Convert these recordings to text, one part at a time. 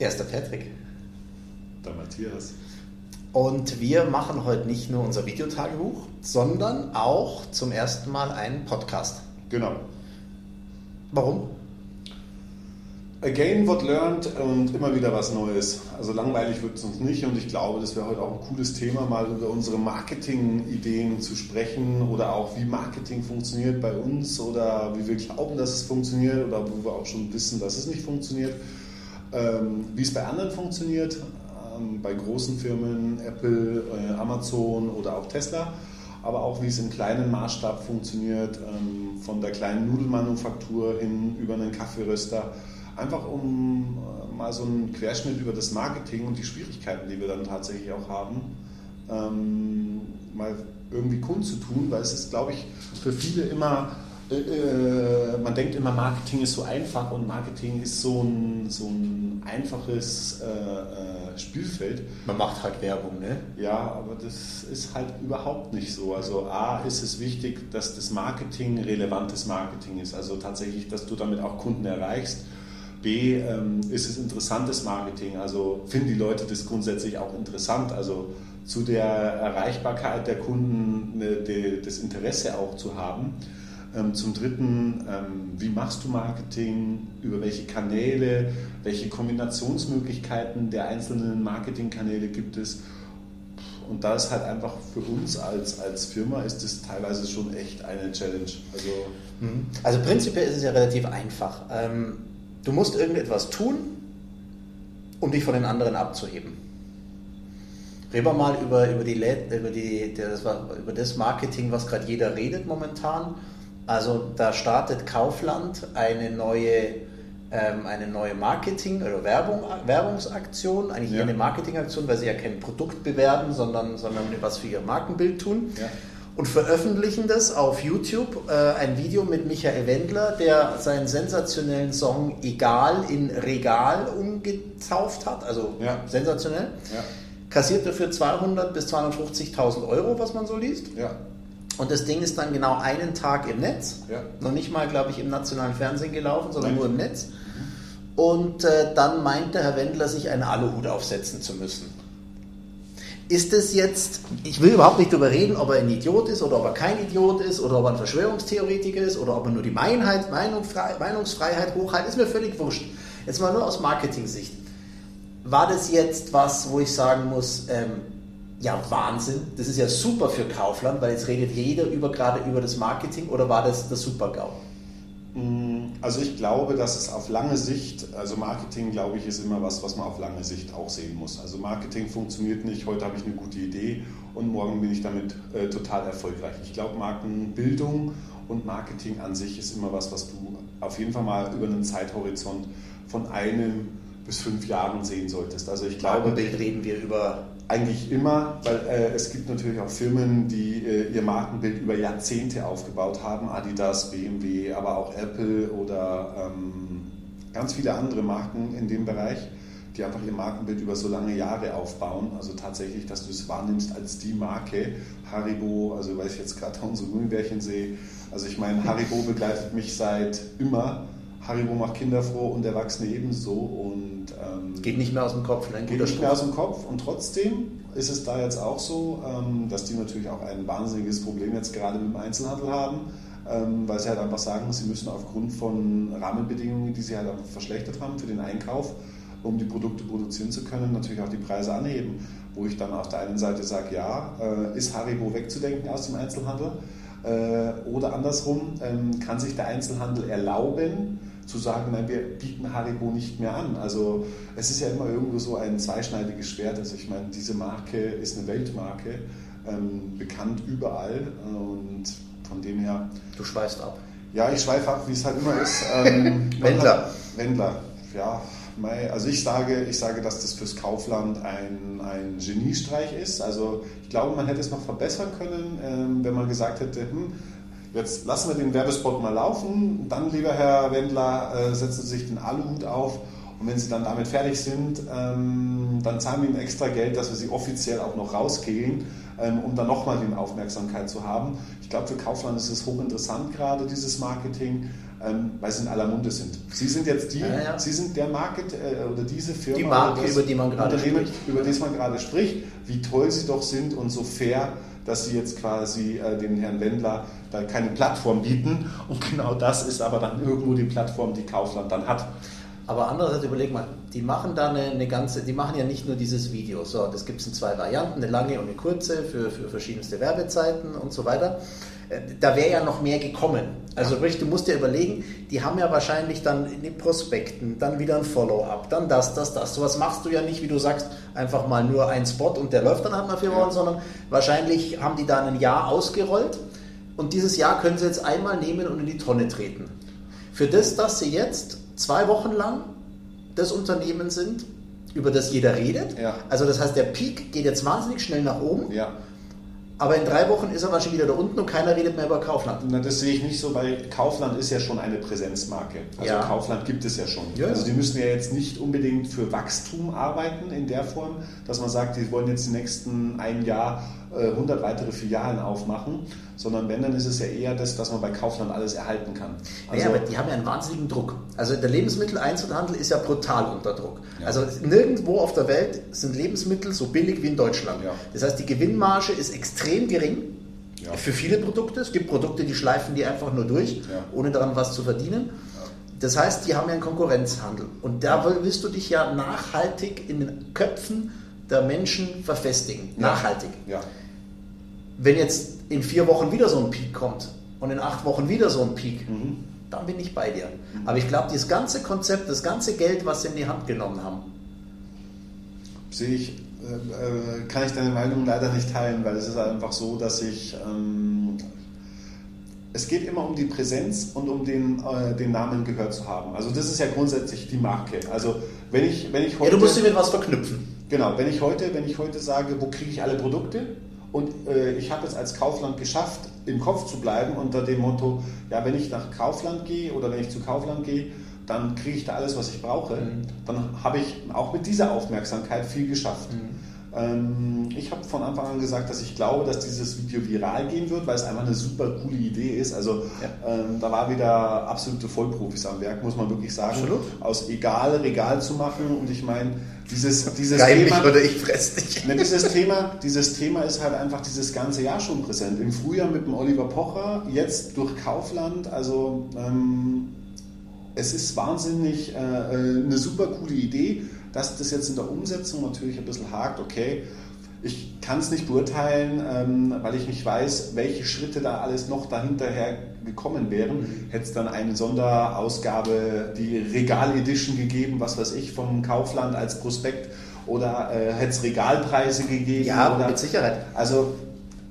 Er der Patrick. Der Matthias. Und wir machen heute nicht nur unser Videotagebuch, sondern auch zum ersten Mal einen Podcast. Genau. Warum? Again what learned und immer wieder was Neues. Also langweilig wird es uns nicht und ich glaube, das wäre heute auch ein cooles Thema, mal über unsere Marketing-Ideen zu sprechen oder auch wie Marketing funktioniert bei uns oder wie wir glauben, dass es funktioniert oder wo wir auch schon wissen, dass es nicht funktioniert. Ähm, wie es bei anderen funktioniert, ähm, bei großen Firmen, Apple, äh, Amazon oder auch Tesla aber auch wie es im kleinen Maßstab funktioniert, ähm, von der kleinen Nudelmanufaktur hin über einen Kaffeeröster. Einfach um äh, mal so einen Querschnitt über das Marketing und die Schwierigkeiten, die wir dann tatsächlich auch haben, ähm, mal irgendwie kundzutun, weil es ist, glaube ich, für viele immer, äh, äh, man denkt immer, Marketing ist so einfach und Marketing ist so ein, so ein einfaches äh, äh, Spielfeld. Man macht halt Werbung, ne? Ja, aber das ist halt überhaupt nicht so. Also A ist es wichtig, dass das Marketing relevantes Marketing ist, also tatsächlich, dass du damit auch Kunden erreichst B, ähm, ist es interessantes Marketing, also finden die Leute das grundsätzlich auch interessant, also zu der Erreichbarkeit der Kunden ne, de, das Interesse auch zu haben. Ähm, zum Dritten, ähm, wie machst du Marketing, über welche Kanäle, welche Kombinationsmöglichkeiten der einzelnen Marketingkanäle gibt es. Und da ist halt einfach für uns als, als Firma ist es teilweise schon echt eine Challenge. Also, mhm. also prinzipiell ist es ja relativ einfach. Ähm, Du musst irgendetwas tun, um dich von den anderen abzuheben. Reden wir mal über, über, die, über, die, das, über das Marketing, was gerade jeder redet momentan. Also da startet Kaufland eine neue, ähm, eine neue Marketing- oder Werbung, Werbungsaktion, eigentlich ja. eine Marketingaktion, weil sie ja kein Produkt bewerben, sondern, sondern was für ihr Markenbild tun. Ja und veröffentlichen das auf YouTube, äh, ein Video mit Michael Wendler, der seinen sensationellen Song Egal in Regal umgetauft hat, also ja. sensationell. Kassiert dafür 200.000 bis 250.000 Euro, was man so liest. Ja. Und das Ding ist dann genau einen Tag im Netz. Ja. Noch nicht mal, glaube ich, im nationalen Fernsehen gelaufen, sondern Nein. nur im Netz. Und äh, dann meinte Herr Wendler, sich einen Aluhut aufsetzen zu müssen ist es jetzt, ich will überhaupt nicht darüber reden, ob er ein Idiot ist oder ob er kein Idiot ist oder ob er ein Verschwörungstheoretiker ist oder ob er nur die Meinheit, Meinungsfreiheit hochhält, ist mir völlig wurscht. Jetzt mal nur aus Marketing-Sicht. War das jetzt was, wo ich sagen muss, ähm, ja Wahnsinn, das ist ja super für Kaufland, weil jetzt redet jeder über, gerade über das Marketing oder war das der Super-GAU? Mm, also ich glaube, dass es auf lange Sicht, also Marketing, glaube ich, ist immer was, was man auf lange Sicht auch sehen muss. Also Marketing funktioniert nicht, heute habe ich eine gute Idee und morgen bin ich damit äh, total erfolgreich. Ich glaube, Markenbildung und Marketing an sich ist immer was, was du auf jeden Fall mal über einen Zeithorizont von einem bis fünf Jahren sehen solltest. Also ich glaube, reden wir über eigentlich immer, weil äh, es gibt natürlich auch Firmen, die äh, ihr Markenbild über Jahrzehnte aufgebaut haben, Adidas, BMW, aber auch Apple oder ähm, ganz viele andere Marken in dem Bereich, die einfach ihr Markenbild über so lange Jahre aufbauen. Also tatsächlich, dass du es wahrnimmst als die Marke. Haribo, also weil ich jetzt gerade unsere Gummibärchen sehe, also ich meine, Haribo begleitet mich seit immer. Haribo macht Kinder froh und Erwachsene ebenso und ähm, geht nicht mehr aus dem Kopf. Ne? Geht nicht mehr aus dem Kopf und trotzdem ist es da jetzt auch so, ähm, dass die natürlich auch ein wahnsinniges Problem jetzt gerade mit dem Einzelhandel haben, ähm, weil sie halt einfach sagen, sie müssen aufgrund von Rahmenbedingungen, die sie halt einfach verschlechtert haben für den Einkauf, um die Produkte produzieren zu können, natürlich auch die Preise anheben. Wo ich dann auf der einen Seite sage, ja, äh, ist Haribo wegzudenken aus dem Einzelhandel? Äh, oder andersrum, ähm, kann sich der Einzelhandel erlauben, zu sagen, nein, wir bieten Haribo nicht mehr an. Also es ist ja immer irgendwo so ein zweischneidiges Schwert. Also ich meine, diese Marke ist eine Weltmarke, ähm, bekannt überall und von dem her... Du schweifst ab. Ja, ich schweife ab, wie es halt immer ist. Ähm, Wendler. Wendler, ja. Also ich sage, ich sage, dass das fürs Kaufland ein, ein Geniestreich ist. Also ich glaube, man hätte es noch verbessern können, ähm, wenn man gesagt hätte, hm, Jetzt lassen wir den Werbespot mal laufen. Dann, lieber Herr Wendler, äh, setzen Sie sich den Aluhut auf. Und wenn Sie dann damit fertig sind, ähm, dann zahlen wir Ihnen extra Geld, dass wir Sie offiziell auch noch rauskegeln. ähm, um dann nochmal die Aufmerksamkeit zu haben. Ich glaube, für Kaufland ist es hochinteressant gerade, dieses Marketing, ähm, weil sie in aller Munde sind. Sie sind jetzt die, ja, ja. Sie sind der Market äh, oder diese Firma, die Marke, über die man gerade spricht. über das man gerade spricht, wie toll sie doch sind und so fair, dass sie jetzt quasi äh, dem Herrn Wendler da keine Plattform bieten. Und genau das ist aber dann irgendwo die Plattform, die Kaufland dann hat. Aber andererseits überleg mal, die machen da eine, eine, ganze, die machen ja nicht nur dieses Video, so, das gibt es in zwei Varianten, eine lange und eine kurze für, für verschiedenste Werbezeiten und so weiter. Äh, da wäre ja noch mehr gekommen. Also sprich, du musst dir überlegen, die haben ja wahrscheinlich dann in den Prospekten, dann wieder ein Follow-up, dann das, das, das. Sowas machst du ja nicht, wie du sagst, einfach mal nur ein Spot und der läuft dann halt mal vier Wochen, sondern wahrscheinlich haben die da ein Jahr ausgerollt und dieses Jahr können sie jetzt einmal nehmen und in die Tonne treten. Für das, dass sie jetzt zwei Wochen lang das Unternehmen sind, über das jeder redet. Ja. Also das heißt, der Peak geht jetzt wahnsinnig schnell nach oben. Ja. Aber in drei Wochen ist er wahrscheinlich wieder da unten und keiner redet mehr über Kaufland. Na, das sehe ich nicht so, weil Kaufland ist ja schon eine Präsenzmarke. Also ja. Kaufland gibt es ja schon. Ja. Also die müssen ja jetzt nicht unbedingt für Wachstum arbeiten in der Form, dass man sagt, die wollen jetzt die nächsten ein Jahr 100 äh, weitere Filialen aufmachen, sondern wenn, dann ist es ja eher das, dass man bei Kaufland alles erhalten kann. Also, naja, aber die haben ja einen wahnsinnigen Druck. Also der Lebensmitteleinzelhandel ist ja brutal unter Druck. Ja. Also nirgendwo auf der Welt sind Lebensmittel so billig wie in Deutschland. Ja. Das heißt, die Gewinnmarge ist extrem gering. Ja. Für viele Produkte. Es gibt Produkte, die schleifen die einfach nur durch, ohne daran was zu verdienen. Das heißt, die haben ja einen Konkurrenzhandel. Und da willst du dich ja nachhaltig in den Köpfen der Menschen verfestigen. Nachhaltig. Ja wenn jetzt in vier Wochen wieder so ein Peak kommt und in acht Wochen wieder so ein Peak, mhm. dann bin ich bei dir. Mhm. Aber ich glaube, das ganze Konzept, das ganze Geld, was sie in die Hand genommen haben, sehe ich, äh, äh, kann ich deine Meinung leider nicht teilen, weil es ist einfach so, dass ich ähm, es geht immer um die Präsenz und um den, äh, den Namen gehört zu haben. Also das ist ja grundsätzlich die Marke. Also wenn ich, wenn ich heute... Ja, du musst sie mit was verknüpfen. Genau, wenn ich heute, wenn ich heute sage, wo kriege ich alle Produkte, und äh, ich habe es als Kaufland geschafft, im Kopf zu bleiben unter dem Motto, ja, wenn ich nach Kaufland gehe oder wenn ich zu Kaufland gehe, dann kriege ich da alles, was ich brauche. Mhm. Dann habe ich auch mit dieser Aufmerksamkeit viel geschafft. Mhm. Ähm, ich habe von Anfang an gesagt, dass ich glaube, dass dieses Video viral gehen wird, weil es einfach eine super coole Idee ist. Also ja. ähm, da war wieder absolute Vollprofis am Werk, muss man wirklich sagen. Absolut. Aus egal Regal zu machen. Und ich meine, dieses, dieses Geil Thema. oder ich fress dich. Ne, dieses, Thema, dieses Thema ist halt einfach dieses ganze Jahr schon präsent. Im Frühjahr mit dem Oliver Pocher, jetzt durch Kaufland. Also ähm, es ist wahnsinnig äh, äh eine super coole Idee dass das jetzt in der Umsetzung natürlich ein bisschen hakt, okay, ich kann es nicht beurteilen, ähm, weil ich nicht weiß, welche Schritte da alles noch dahinterher gekommen wären. Mhm. Hätte es dann eine Sonderausgabe, die Regal-Edition gegeben, was weiß ich, vom Kaufland als Prospekt oder äh, hätte es Regalpreise gegeben? Ja, oder, mit Sicherheit. Also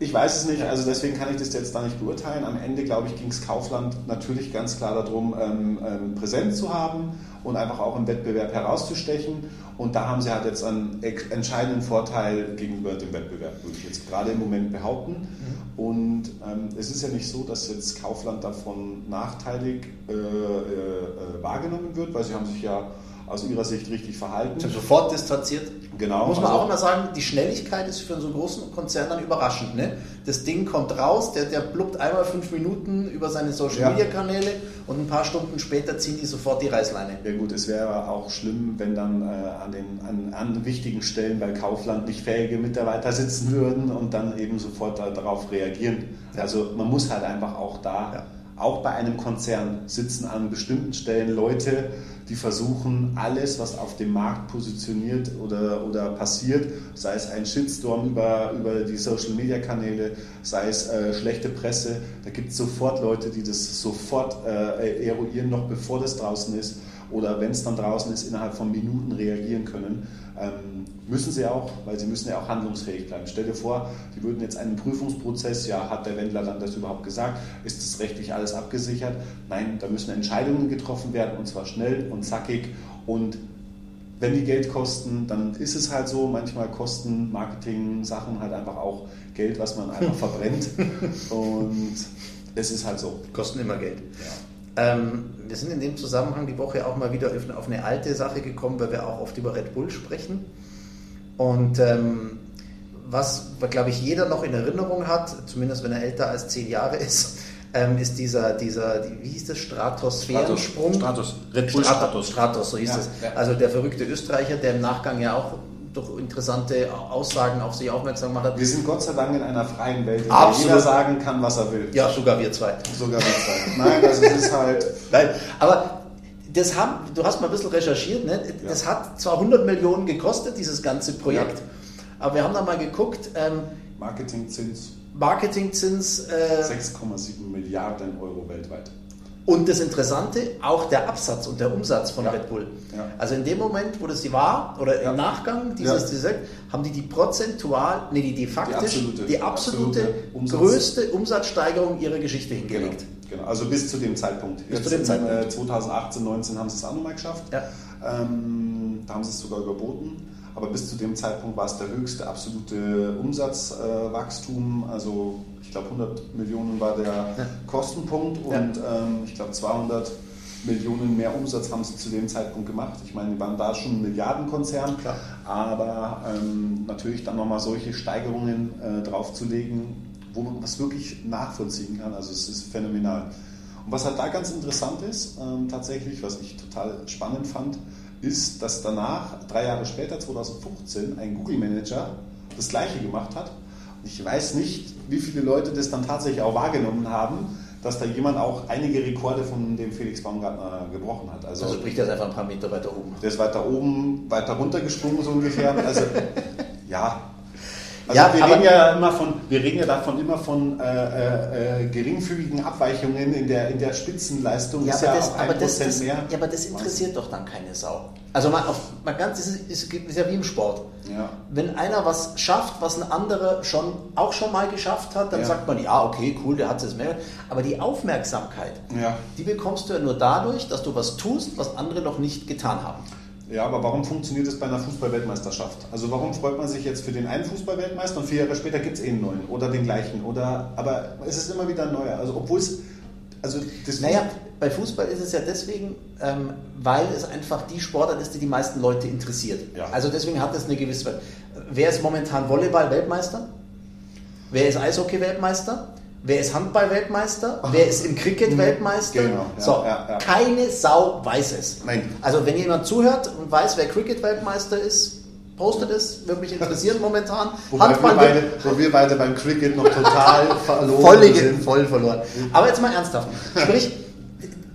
ich weiß es nicht, also deswegen kann ich das jetzt da nicht beurteilen. Am Ende, glaube ich, ging es Kaufland natürlich ganz klar darum, ähm, ähm, präsent zu haben und einfach auch im Wettbewerb herauszustechen. Und da haben sie halt jetzt einen entscheidenden Vorteil gegenüber dem Wettbewerb, würde ich jetzt gerade im Moment behaupten. Mhm. Und ähm, es ist ja nicht so, dass jetzt Kaufland davon nachteilig äh, äh, äh wahrgenommen wird, weil sie haben sich ja aus ihrer Sicht richtig verhalten. Sofort distanziert. Genau. Muss man also, auch immer sagen, die Schnelligkeit ist für so einen großen Konzern dann überraschend. Ne? Das Ding kommt raus, der, der blubbt einmal fünf Minuten über seine Social Media Kanäle ja. und ein paar Stunden später ziehen die sofort die Reißleine. Ja gut, es wäre auch schlimm, wenn dann äh, an, den, an, an wichtigen Stellen bei Kaufland nicht fähige Mitarbeiter sitzen würden und dann eben sofort darauf reagieren. Also man muss halt einfach auch da, ja. auch bei einem Konzern sitzen an bestimmten Stellen Leute, die versuchen, alles, was auf dem Markt positioniert oder, oder passiert, sei es ein Shitstorm über, über die Social-Media-Kanäle, sei es äh, schlechte Presse, da gibt es sofort Leute, die das sofort äh, eruieren, noch bevor das draußen ist oder wenn es dann draußen ist, innerhalb von Minuten reagieren können. Ähm, müssen sie auch, weil sie müssen ja auch handlungsfähig bleiben. Stell dir vor, die würden jetzt einen Prüfungsprozess, ja, hat der Wendler dann das überhaupt gesagt? Ist das rechtlich alles abgesichert? Nein, da müssen Entscheidungen getroffen werden und zwar schnell und zackig und wenn die Geld kosten, dann ist es halt so. Manchmal kosten Marketing-Sachen halt einfach auch Geld, was man einfach verbrennt. Und es ist halt so. Kosten immer Geld. Ja. Ähm, wir sind in dem Zusammenhang die Woche auch mal wieder auf eine alte Sache gekommen, weil wir auch oft über Red Bull sprechen. Und ähm, was, glaube ich, jeder noch in Erinnerung hat, zumindest wenn er älter als zehn Jahre ist, ähm, ist dieser, dieser die, wie hieß das, Stratosphärensprung? Stratos. Red Bull Stratos. Stratos, so hieß Ja, es. ja. Also der verrückte Österreicher, der im Nachgang ja auch durch interessante Aussagen auf sich aufmerksam gemacht hat. Wir sind Gott sei Dank in einer freien Welt, in der jeder sagen kann, was er will. Ja, sogar wir zwei. Sogar wir zwei. Nein, also es ist halt. Nein, aber das haben, du hast mal ein bisschen recherchiert, ne? das hat zwar 100 Millionen gekostet, dieses ganze Projekt, Ja. aber wir haben da mal geguckt, ähm, Marketingzins Marketingzins äh, 6,7 Milliarden Euro weltweit. Und das Interessante, auch der Absatz und der Umsatz von Ja. Red Bull. Ja. Also in dem Moment, wo das sie war, oder Ja. im Nachgang dieses, Ja. dieses haben die die prozentual, nee, die, die faktisch, absolute- die absolute, absolute Umsatz- größte Umsatzsteigerung ihrer Geschichte hingelegt. Genau, also bis zu dem Zeitpunkt. Bis Jetzt zu dem Zeitpunkt. Äh, 2018, 19 haben sie es auch nochmal geschafft. Ähm, da haben sie es sogar überboten. Aber bis zu dem Zeitpunkt war es der höchste absolute Umsatzwachstum. Äh, also ich glaube 100 Millionen war der Kostenpunkt und ähm, ich glaube 200 Millionen mehr Umsatz haben sie zu dem Zeitpunkt gemacht. Ich meine, die waren da schon ein Milliardenkonzern, Klar. aber ähm, natürlich dann nochmal solche Steigerungen äh, draufzulegen, wo man was wirklich nachvollziehen kann. Also es ist phänomenal. Und was halt da ganz interessant ist, ähm, tatsächlich, was ich total spannend fand, ist, dass danach, drei Jahre später, 2015, ein Google-Manager das gleiche gemacht hat. Ich weiß nicht, wie viele Leute das dann tatsächlich auch wahrgenommen haben, dass da jemand auch einige Rekorde von dem Felix Baumgartner gebrochen hat. Also, Also sprich das einfach ein paar Meter weiter oben. der ist weiter oben, weiter runter gesprungen, so ungefähr. Also, ja. Also Ja, wir reden ja immer von, wir reden ja davon immer von äh, äh, geringfügigen Abweichungen in der, in der Spitzenleistung. Ja, ist aber, ja das, aber, das, das, mehr. ja, aber das interessiert doch dann keine Sau. Also mal, auf, mal ganz, das ist, ist, ist ja wie im Sport. Ja. Wenn einer was schafft, was ein anderer schon, auch schon mal geschafft hat, dann Ja. sagt man, ja, okay, cool, der hat es mehr. Aber die Aufmerksamkeit, Ja. die bekommst du ja nur dadurch, dass du was tust, was andere noch nicht getan haben. Ja, aber warum funktioniert es bei einer Fußball-Weltmeisterschaft? Also warum freut man sich jetzt für den einen Fußball-Weltmeister und vier Jahre später gibt es eh einen neuen oder den gleichen? Oder, aber es ist immer wieder ein neuer. Also obwohl es, also das Naja, bei Fußball ist es ja deswegen, ähm, weil es einfach die Sportart ist, die die meisten Leute interessiert. Ja. Also deswegen hat es eine gewisse. Wer ist momentan Volleyball-Weltmeister? Wer ist Eishockey-Weltmeister? Wer ist Handball-Weltmeister? Wer ist im Cricket Weltmeister? Genau, ja, so, ja, ja. keine Sau weiß es. Nein. Also wenn jemand zuhört und weiß, wer Cricket-Weltmeister ist, postet es, würde mich interessieren momentan. Wobei wir, beide, wo wir beide beim Cricket noch total verloren voll, sind. voll verloren. Aber jetzt mal ernsthaft. Sprich,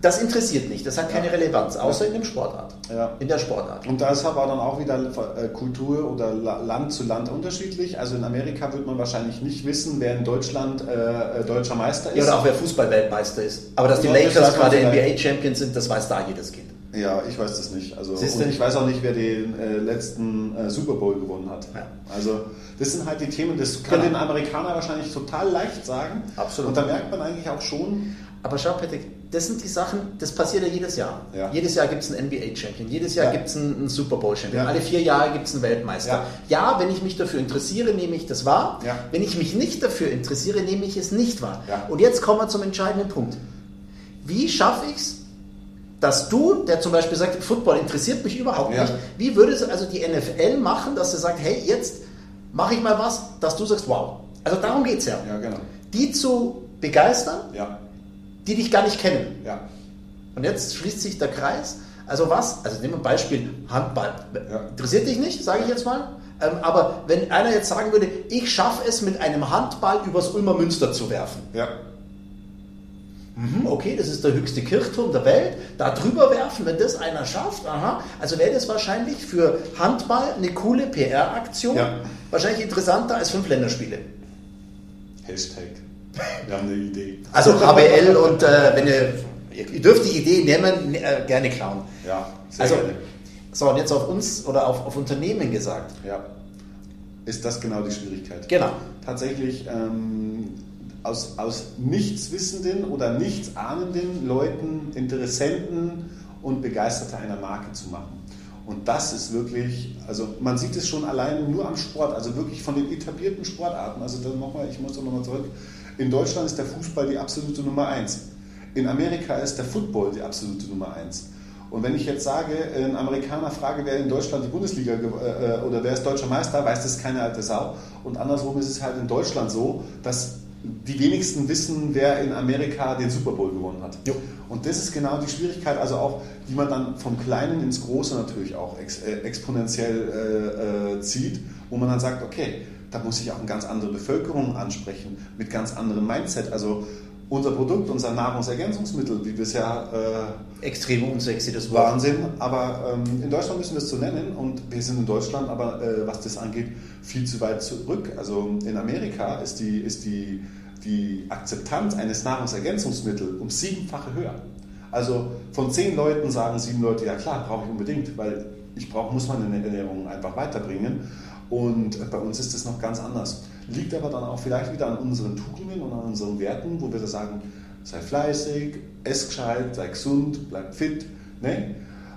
das interessiert nicht. Das hat keine Ja. Relevanz, außer in dem Sportart. Ja. In der Sportart. Und da ist aber dann auch wieder äh, Kultur oder La- Land zu Land unterschiedlich. Also in Amerika wird man wahrscheinlich nicht wissen, wer in Deutschland äh, äh, deutscher Meister ist. Ja, oder auch wer Fußball-Weltmeister ist. Aber dass die Ja, das Lakers gerade. NBA-Champions sind, das weiß da jedes Kind. Ja, ich weiß das nicht. Also, und ich weiß auch nicht, wer den äh, letzten äh, Super Bowl gewonnen hat. Ja. Also das sind halt die Themen, das kann Genau. den Amerikaner wahrscheinlich total leicht sagen. Absolut. Und da merkt man eigentlich auch schon, Aber schau, Patrick, das sind die Sachen, das passiert ja jedes Jahr. Ja. Jedes Jahr gibt es einen NBA-Champion, jedes Jahr Ja. gibt es einen, einen Super Bowl-Champion, Ja. alle vier Jahre gibt es einen Weltmeister. Ja. wenn ich mich dafür interessiere, nehme ich das wahr. Wenn ich mich nicht dafür interessiere, nehme ich es nicht wahr. Und jetzt kommen wir zum entscheidenden Punkt. Wie schaffe ich es, dass du, der zum Beispiel sagt, Football interessiert mich überhaupt nicht, wie würde es also die NFL machen, dass sie sagt, hey, jetzt mache ich mal was, dass du sagst, wow. Also darum geht es ja. ja genau, Die zu begeistern, ja, die dich gar nicht kennen. ja, Und jetzt schließt sich der Kreis. Also was? Also nehmen wir ein Beispiel Handball. Ja. Interessiert dich nicht, sage ich jetzt mal. Ähm, aber wenn einer jetzt sagen würde, ich schaffe es mit einem Handball übers Ulmer Münster zu werfen. ja, Mhm, okay, das ist der höchste Kirchturm der Welt. Da drüber werfen, wenn das einer schafft, aha. Also wäre das wahrscheinlich für Handball eine coole PR-Aktion. Ja. Wahrscheinlich interessanter als fünf Länderspiele. Hashtag. Wir haben eine Idee. Also HBL und äh, wenn ihr, ihr dürft die Idee nehmen, äh, gerne klauen. Ja, sehr Also, gerne. so, und jetzt auf uns oder auf, auf Unternehmen gesagt. Ja. Ist das genau die Schwierigkeit? Genau. Tatsächlich ähm, aus, aus nichtswissenden oder nichtsahnenden Leuten Interessenten und Begeisterte einer Marke zu machen. Und das ist wirklich, also man sieht es schon allein nur am Sport, also wirklich von den etablierten Sportarten. Also dann nochmal, ich muss auch nochmal zurück. In Deutschland ist der Fußball die absolute Nummer eins. In Amerika ist der Football die absolute Nummer eins. Und wenn ich jetzt sage, ein Amerikaner frage, wer in Deutschland die Bundesliga äh, oder wer ist deutscher Meister, weiß das keine alte Sau. Und andersrum ist es halt in Deutschland so, dass die wenigsten wissen, wer in Amerika den Super Bowl gewonnen hat. Jo. Und das ist genau die Schwierigkeit, also auch, die man dann vom Kleinen ins Große natürlich auch ex, äh, exponentiell äh, äh, zieht, wo man dann sagt, okay, da muss ich auch eine ganz andere Bevölkerung ansprechen, mit ganz anderem Mindset. Also unser Produkt, unser Nahrungsergänzungsmittel, wie wir es ja... Äh, Extrem unsexy, das Wort. Wahnsinn, aber ähm, in Deutschland müssen wir es so nennen und wir sind in Deutschland aber, äh, was das angeht, viel zu weit zurück. Also in Amerika ist die, ist die, die Akzeptanz eines Nahrungsergänzungsmittels um siebenfache höher. Also von zehn Leuten sagen sieben Leute, ja klar, brauche ich unbedingt, weil ich brauche, muss meine Ernährung einfach weiterbringen. Und bei uns ist das noch ganz anders. Liegt aber dann auch vielleicht wieder an unseren Tugenden und an unseren Werten, wo wir da sagen, sei fleißig, ess gescheit, sei gesund, bleib fit. Ne?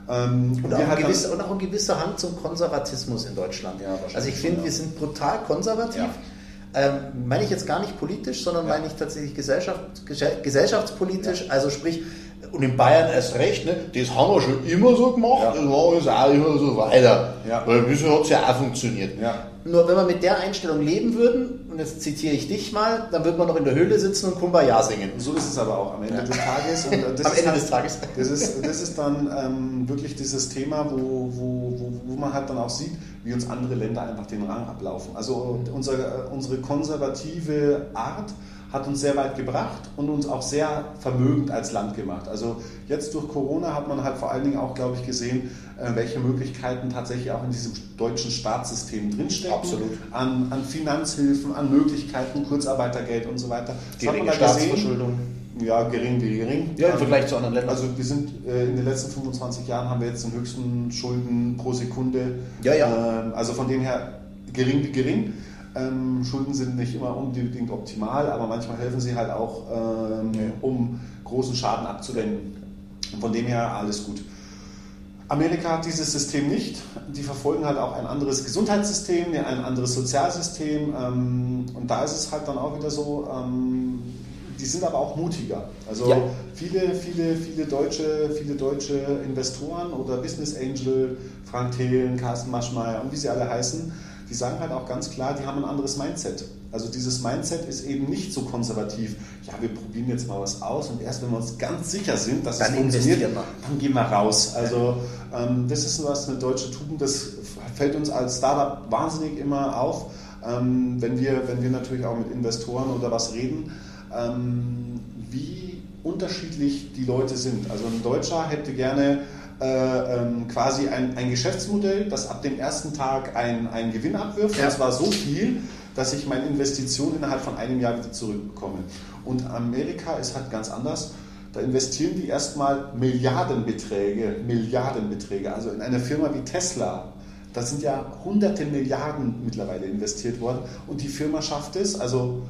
Ähm, und, auch gewisse, und, auch ein gewisser Hang zum Konservatismus in Deutschland. Ja, also ich finde, ja. wir sind brutal konservativ. Ja. Ähm, meine ich jetzt gar nicht politisch, sondern meine ich tatsächlich Gesellschaft, gesellschaftspolitisch. Also sprich, und in Bayern erst recht, ne? das haben wir schon immer so gemacht, ja. das machen wir auch immer so weiter. Ja. Weil bisher hat es ja auch funktioniert. Ja. Nur wenn wir mit der Einstellung leben würden, und jetzt zitiere ich dich mal, dann würde man noch in der Höhle sitzen und Kumbaya singen. So ist es aber auch am Ende ja. des Tages. Am Ende halt, des Tages. Das ist, das ist dann ähm, wirklich dieses Thema, wo, wo, wo, wo man halt dann auch sieht, wie uns andere Länder einfach den Rang ablaufen. Also unsere, unsere konservative Art, hat uns sehr weit gebracht und uns auch sehr vermögend als Land gemacht. Also jetzt durch Corona hat man halt vor allen Dingen auch, glaube ich, gesehen, äh, welche Möglichkeiten tatsächlich auch in diesem deutschen Staatssystem drinstecken. Absolut. An, an Finanzhilfen, an Möglichkeiten, Kurzarbeitergeld und so weiter. Das Geringe Staatsverschuldung. Ja, gering wie gering. Ja, im Vergleich zu anderen Ländern. Also wir sind äh, in den letzten 25 Jahren haben wir jetzt den höchsten Schulden pro Sekunde. Ja, ja. Ähm, also von dem her gering wie gering. Ähm, Schulden sind nicht immer unbedingt optimal, aber manchmal helfen sie halt auch, ähm, ja. um großen Schaden abzuwenden. Von dem her alles gut. Amerika hat dieses System nicht. Die verfolgen halt auch ein anderes Gesundheitssystem, ein anderes Sozialsystem. Ähm, und da ist es halt dann auch wieder so, ähm, die sind aber auch mutiger. Also ja. viele, viele, viele deutsche, viele deutsche Investoren oder Business Angel, Frank Thelen, Carsten Maschmeyer und wie sie alle heißen, die sagen halt auch ganz klar, die haben ein anderes Mindset. Also dieses Mindset ist eben nicht so konservativ. Ja, wir probieren jetzt mal was aus und erst wenn wir uns ganz sicher sind, dass dann es funktioniert, dann gehen wir raus. Also ähm, das ist was eine deutsche Tugend, das fällt uns als Startup wahnsinnig immer auf, ähm, wenn, wir, wenn wir natürlich auch mit Investoren oder was reden, ähm, wie unterschiedlich die Leute sind. Also ein Deutscher hätte gerne äh, ähm, quasi ein, ein Geschäftsmodell, das ab dem ersten Tag einen Gewinn abwirft. Ja. Und zwar so viel, dass ich meine Investition innerhalb von einem Jahr wieder zurückbekomme. Und Amerika ist halt ganz anders. Da investieren die erstmal Milliardenbeträge, Milliardenbeträge. Also in eine Firma wie Tesla, da sind ja hunderte Milliarden mittlerweile investiert worden. Und die Firma schafft es, also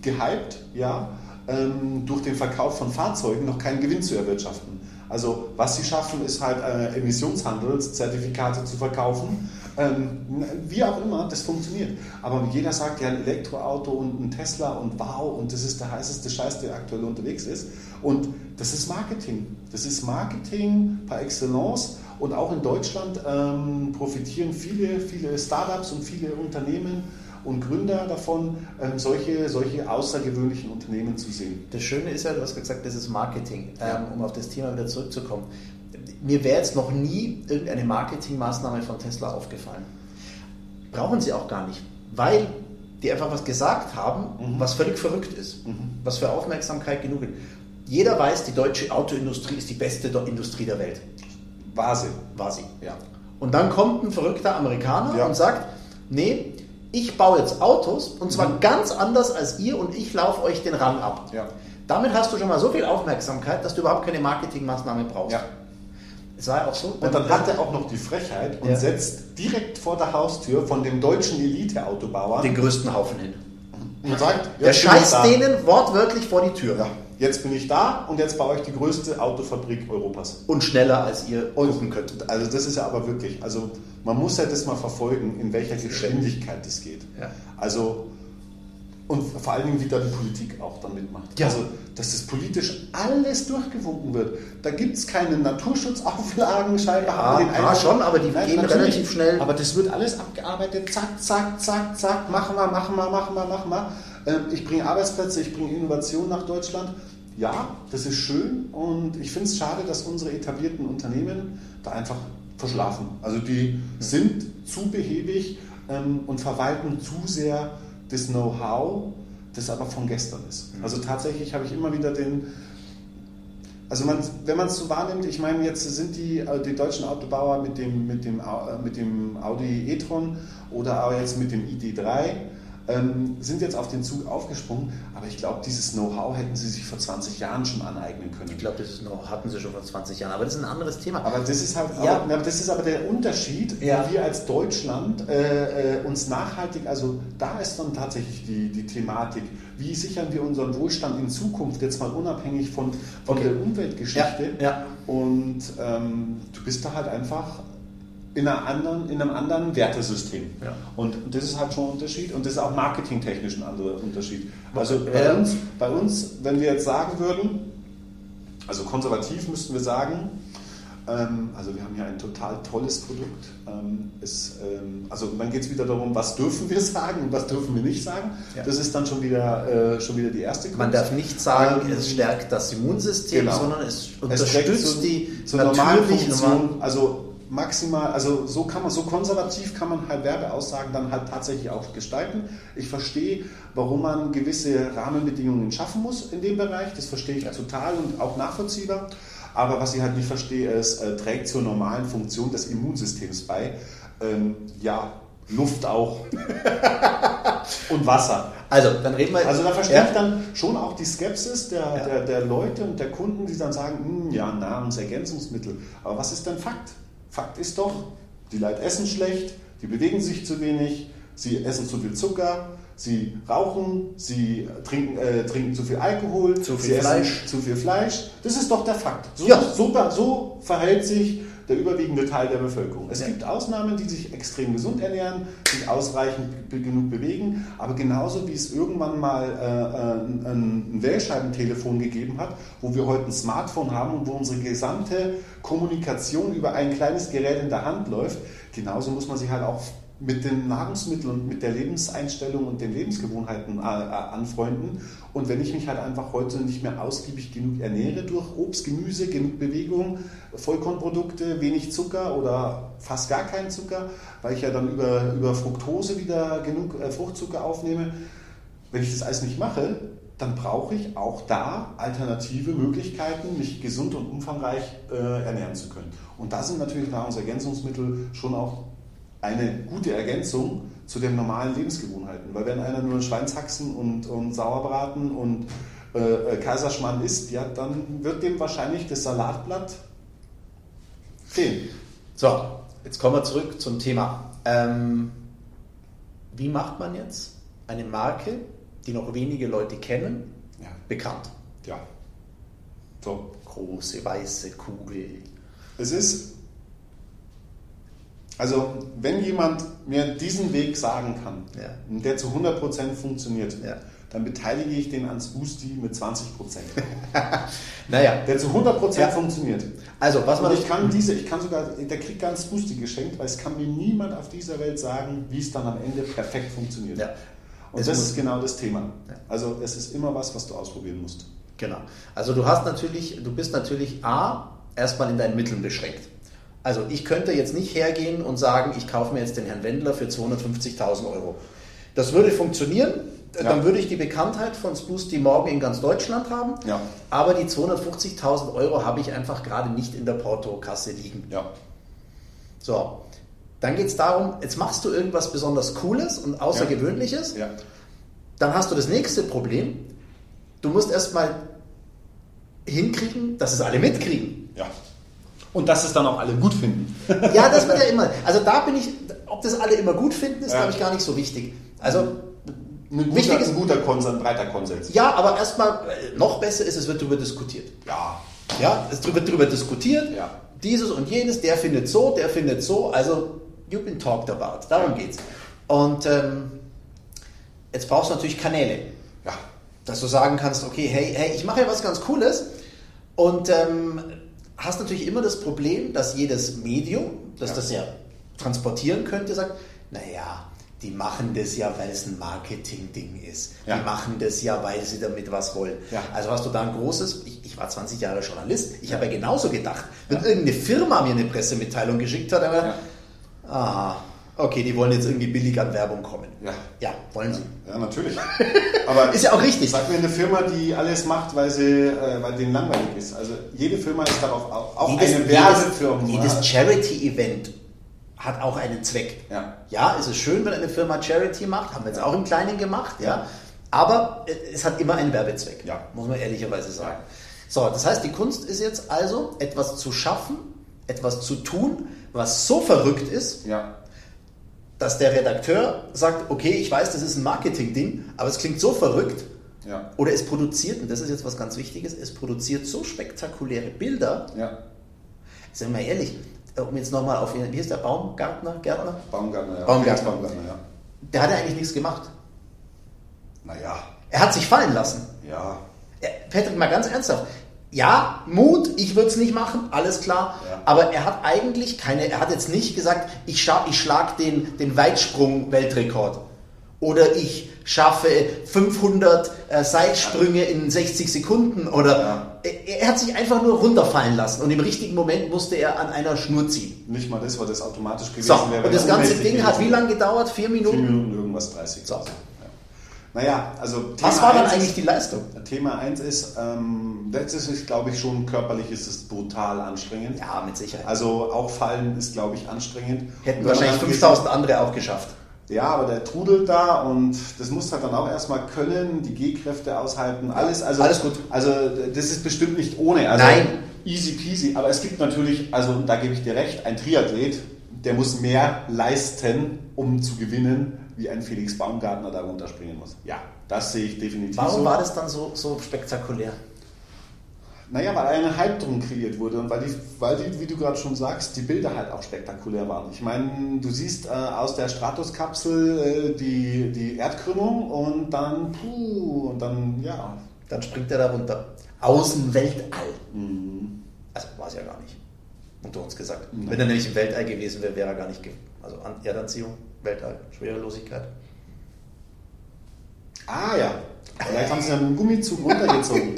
gehypt, ja, ähm, durch den Verkauf von Fahrzeugen noch keinen Gewinn zu erwirtschaften. Also was sie schaffen, ist halt äh, Emissionshandelszertifikate zu verkaufen. Ähm, wie auch immer, das funktioniert. Aber jeder sagt ja ein Elektroauto und ein Tesla und wow und das ist der heißeste Scheiß, der aktuell unterwegs ist. Und das ist Marketing. Das ist Marketing par excellence. Und auch in Deutschland ähm, profitieren viele, viele Startups und viele Unternehmen und Gründer davon, ähm, solche, solche außergewöhnlichen Unternehmen zu sehen. Das Schöne ist ja, du hast gesagt, das ist Marketing, ähm, um auf das Thema wieder zurückzukommen. Mir wäre jetzt noch nie irgendeine Marketingmaßnahme von Tesla aufgefallen. Brauchen sie auch gar nicht, weil die einfach was gesagt haben, mhm. was völlig verrückt ist, mhm. was für Aufmerksamkeit genug ist. Jeder weiß, die deutsche Autoindustrie ist die beste Industrie der Welt. War sie. War sie, ja. Und dann kommt ein verrückter Amerikaner ja. und sagt, nee, ich baue jetzt Autos und zwar mhm. ganz anders als ihr und ich laufe euch den Rang ab. Ja. Damit hast du schon mal so viel Aufmerksamkeit, dass du überhaupt keine Marketingmaßnahme brauchst. Ja. Es war auch so. Und dann hat er auch noch die Frechheit und ja. setzt direkt vor der Haustür von dem deutschen Elite-Autobauer den größten Haufen hin. Und sagt, der scheißt denen wortwörtlich vor die Tür. Ja. Jetzt bin ich da und jetzt baue ich die größte Autofabrik Europas. Und schneller als ihr gucken könnt. Also das ist ja aber wirklich, also man muss ja das mal verfolgen, in welcher Geschwindigkeit das geht. Ja. Also Und vor allen Dingen, wie da die Politik auch dann mitmacht. Ja. Also, dass das politisch alles durchgewunken wird. Da gibt es keine Naturschutzauflagen, scheinbar. Ja, ja, Eindruck. schon, aber die gehen relativ schnell. Aber das wird alles abgearbeitet. Zack, zack, zack, zack. Machen wir, machen wir, machen wir, machen wir. Ähm, Ich bringe Arbeitsplätze, ich bringe Innovation nach Deutschland. Ja, das ist schön und ich finde es schade, dass unsere etablierten Unternehmen da einfach verschlafen. Also die sind zu behäbig ähm, und verwalten zu sehr das Know-how, das aber von gestern ist. Also tatsächlich habe ich immer wieder den, also man, wenn man es so wahrnimmt, ich meine, jetzt sind die, äh, die deutschen Autobauer mit dem, mit, dem, äh, mit dem Audi e-tron oder aber jetzt mit dem ID3 ähm, sind jetzt auf den Zug aufgesprungen, aber ich glaube, dieses Know-how hätten sie sich vor 20 Jahren schon aneignen können. Ich glaube, das noch, hatten sie schon vor 20 Jahren, aber das ist ein anderes Thema. Aber das ist halt, Ja. aber, das ist aber der Unterschied, Ja. wie wir als Deutschland äh, äh, uns nachhaltig, also da ist dann tatsächlich die, die Thematik, wie sichern wir unseren Wohlstand in Zukunft, jetzt mal unabhängig von, von Okay. der Umweltgeschichte. Ja, ja. Und ähm, du bist da halt einfach in, einer anderen, in einem anderen Wertesystem. Ja. Und das ist halt schon ein Unterschied und das ist auch marketingtechnisch ein anderer Unterschied. Also bei, Ja. uns, bei uns, wenn wir jetzt sagen würden, also konservativ müssten wir sagen, ähm, also wir haben hier ein total tolles Produkt. Ähm, es, ähm, also dann geht es wieder darum, was dürfen wir sagen und was dürfen wir nicht sagen. Ja. Das ist dann schon wieder, äh, schon wieder die erste Man Kunst. darf nicht sagen, Ähm, es stärkt das Immunsystem, Genau. sondern es es unterstützt trägt zu, die zur normalen Funktion, also maximal, also so kann man, so konservativ kann man halt Werbeaussagen dann halt tatsächlich auch gestalten. Ich verstehe, warum man gewisse Rahmenbedingungen schaffen muss in dem Bereich, das verstehe ich total und auch nachvollziehbar. Aber was ich halt nicht verstehe, ist, äh, trägt zur normalen Funktion des Immunsystems bei. Ähm, ja, Luft auch. und Wasser. Also, dann reden wir. Also da verstehe Ja. ich dann schon auch die Skepsis der, Ja. der, der Leute und der Kunden, die dann sagen, hm, ja, Nahrungsergänzungsmittel. Aber was ist denn Fakt? Fakt ist doch, die Leute essen schlecht, die bewegen sich zu wenig, sie essen zu viel Zucker, sie rauchen, sie trinken, äh, trinken zu viel Alkohol, Zu viel Fleisch. zu viel Fleisch. Das ist doch der Fakt. So, Ja. so, so verhält sich der überwiegende Teil der Bevölkerung. Es Ja. gibt Ausnahmen, die sich extrem gesund ernähren, sich ausreichend be- genug bewegen, aber genauso wie es irgendwann mal äh, äh, ein, ein Wählscheibentelefon gegeben hat, wo wir heute ein Smartphone haben und wo unsere gesamte Kommunikation über ein kleines Gerät in der Hand läuft, genauso muss man sich halt auch mit den Nahrungsmitteln und mit der Lebenseinstellung und den Lebensgewohnheiten äh, äh, anfreunden. Und wenn ich mich halt einfach heute nicht mehr ausgiebig genug ernähre durch Obst, Gemüse, genug Bewegung, Vollkornprodukte, wenig Zucker oder fast gar keinen Zucker, weil ich ja dann über, über Fructose wieder genug äh, Fruchtzucker aufnehme, wenn ich das alles nicht mache, dann brauche ich auch da alternative Möglichkeiten, mich gesund und umfangreich äh, ernähren zu können. Und da sind natürlich Nahrungsergänzungsmittel schon auch eine gute Ergänzung zu den normalen Lebensgewohnheiten. Weil wenn einer nur Schweinshaxen und, und Sauerbraten und äh, Kaiserschmarrn isst, ja, dann wird dem wahrscheinlich das Salatblatt fehlen. So, jetzt kommen wir zurück zum Thema. Ähm, wie macht man jetzt eine Marke, die noch wenige Leute kennen, Ja. bekannt? ja. So. Große weiße Kugel. Es ist, also wenn jemand mir diesen Weg sagen kann, Ja. der zu 100% funktioniert, Ja. dann beteilige ich den ans Boosti mit 20%. Naja, der zu 100% Ja. funktioniert. also was man Und ich kann diese, ich kann sogar, der kriegt ganz Boosti geschenkt, weil es kann mir niemand auf dieser Welt sagen, wie es dann am Ende perfekt funktioniert. Ja. Und Es das ist genau das Thema. Also es ist immer was, was du ausprobieren musst. Genau. Also du hast natürlich, du bist natürlich A, erstmal in deinen Mitteln beschränkt. Also ich könnte jetzt nicht hergehen und sagen, ich kaufe mir jetzt den Herrn Wendler für 250.000 Euro. Das würde funktionieren, Ja. dann würde ich die Bekanntheit von Spoosty morgen in ganz Deutschland haben, Ja. aber die 250.000 Euro habe ich einfach gerade nicht in der Portokasse liegen. Ja. So, dann geht es darum, jetzt machst du irgendwas besonders Cooles und Außergewöhnliches, Ja. dann hast du das nächste Problem, du musst erstmal hinkriegen, dass es alle mitkriegen. Ja. Und dass es dann auch alle gut finden. Ja, das wird ja immer. Also da bin ich, ob das alle immer gut finden, ist, Ja. glaube ich, gar nicht so wichtig. Also Ein guter, Wichtig ist- ein guter Konsens, ein breiter Konsens. ja, aber erstmal äh, noch besser ist, es wird darüber diskutiert. Ja. Ja, es wird darüber diskutiert. Ja. Dieses und jenes, der findet so, der findet so. Also you've been talked about. Darum Ja. geht's. Und ähm, Jetzt brauchst du natürlich Kanäle. Ja. Dass du sagen kannst, okay, hey, hey, ich mache ja was ganz Cooles und ähm, hast natürlich immer das Problem, dass jedes Medium, das Ja. das ja transportieren könnte, sagt, naja, die machen das ja, weil es ein Marketing-Ding ist. Ja. Die machen das ja, weil sie damit was wollen. Ja. Also hast du da ein großes, ich, ich war 20 Jahre Journalist, ich habe ja genauso gedacht, wenn irgendeine Firma mir eine Pressemitteilung geschickt hat, gedacht, aha, okay, die wollen jetzt irgendwie billig an Werbung kommen. Ja. Ja, wollen sie. Ja, natürlich. Aber Ist ja auch richtig. Sag mir eine Firma, die alles macht, weil sie, äh, weil denen langweilig ist. Also jede Firma ist darauf auch, auch eine Werbefirma. jedes, jedes Charity-Event hat auch einen Zweck. Ja. ja, es ist schön, wenn eine Firma Charity macht, haben wir jetzt auch im Kleinen gemacht, ja. Aber es hat immer einen Werbezweck, Ja. muss man ehrlicherweise sagen. So, das heißt, die Kunst ist jetzt also, etwas zu schaffen, etwas zu tun, was so verrückt ist, ja. Dass der Redakteur sagt, okay, ich weiß, das ist ein Marketing-Ding, aber es klingt so verrückt. Ja. Oder es produziert, und das ist jetzt was ganz Wichtiges, es produziert so spektakuläre Bilder, Ja. Sind wir mal ehrlich, äh, um jetzt nochmal auf ihn, wie ist der Baumgartner? Gärtner? Baumgartner, ja. Baumgartner. Baumgartner, ja. Der hat ja eigentlich nichts gemacht. Naja, Er hat sich fallen lassen. ja. Er, Patrick, mal ganz ernsthaft. Ja, Mut, ich würde es nicht machen, alles klar. Ja. Aber er hat eigentlich keine, er hat jetzt nicht gesagt, ich, scha ich schlag den, den Weitsprung-Weltrekord. Oder ich schaffe 500 äh, Seilsprünge in 60 Sekunden. Oder Ja. er, er hat sich einfach nur runterfallen lassen. Und im richtigen Moment musste er an einer Schnur ziehen. Nicht mal das, was das automatisch gewesen So, wäre. und das ganze Ding hat wie lange gedauert? Vier Minuten? Vier Minuten irgendwas 30. So. Ja. Naja, also Was Thema war dann eigentlich ist- die Leistung? Thema 1 ist, ähm, letztes ist, glaube ich, schon körperlich ist es brutal anstrengend. Ja, mit Sicherheit. Also auch Fallen ist, glaube ich, anstrengend. Hätten wahrscheinlich dann- 5000 andere auch geschafft. Ja, aber der trudelt da und das muss halt dann auch erstmal können, die G-Kräfte aushalten, alles. Also, alles gut. Also das ist bestimmt nicht ohne. Also Nein. Easy peasy. Aber es gibt natürlich, also da gebe ich dir recht, ein Triathlet, der muss mehr leisten, um zu gewinnen, wie ein Felix Baumgartner da runterspringen muss. Ja, das sehe ich definitiv Warum so. war das dann so, so spektakulär? Naja, weil ein Hype drum kreiert wurde und weil die, weil die, wie du gerade schon sagst, die Bilder halt auch spektakulär waren. Ich meine, du siehst äh, aus der Stratuskapsel äh, die, die Erdkrümmung und dann, puh, und dann, ja. Dann springt er da runter. Außenweltall. Mhm. Also war es ja gar nicht. Unter uns gesagt. Nein. Wenn er nämlich im Weltall gewesen wäre, wäre er gar nicht. Also An- Erdanziehung, Weltall, Schwerelosigkeit. Ah ja, vielleicht haben sie dem Gummizug runtergezogen,